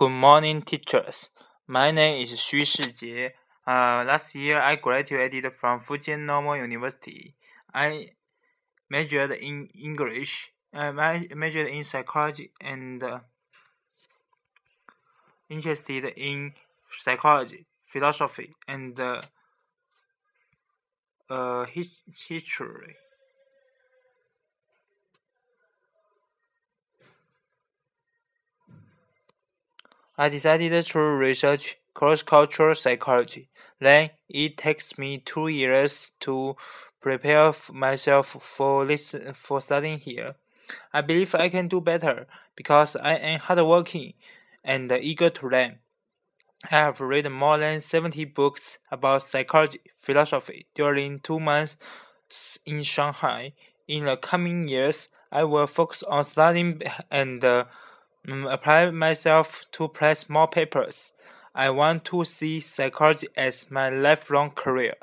Good morning, teachers. My name is Xu Shijie. Uh, last year, I graduated from Fujian Normal University. I majored in English. I majored in psychology and uh, interested in psychology, philosophy, and uh, uh, history. I decided to research cross-cultural psychology. Then it takes me two years to prepare myself for this for studying here. I believe I can do better because I am hardworking and eager to learn. I have read more than 70 books about psychology, philosophy during two months in Shanghai. In the coming years, I will focus on studying and uh, apply myself to press more papers. I want to see psychology as my lifelong career.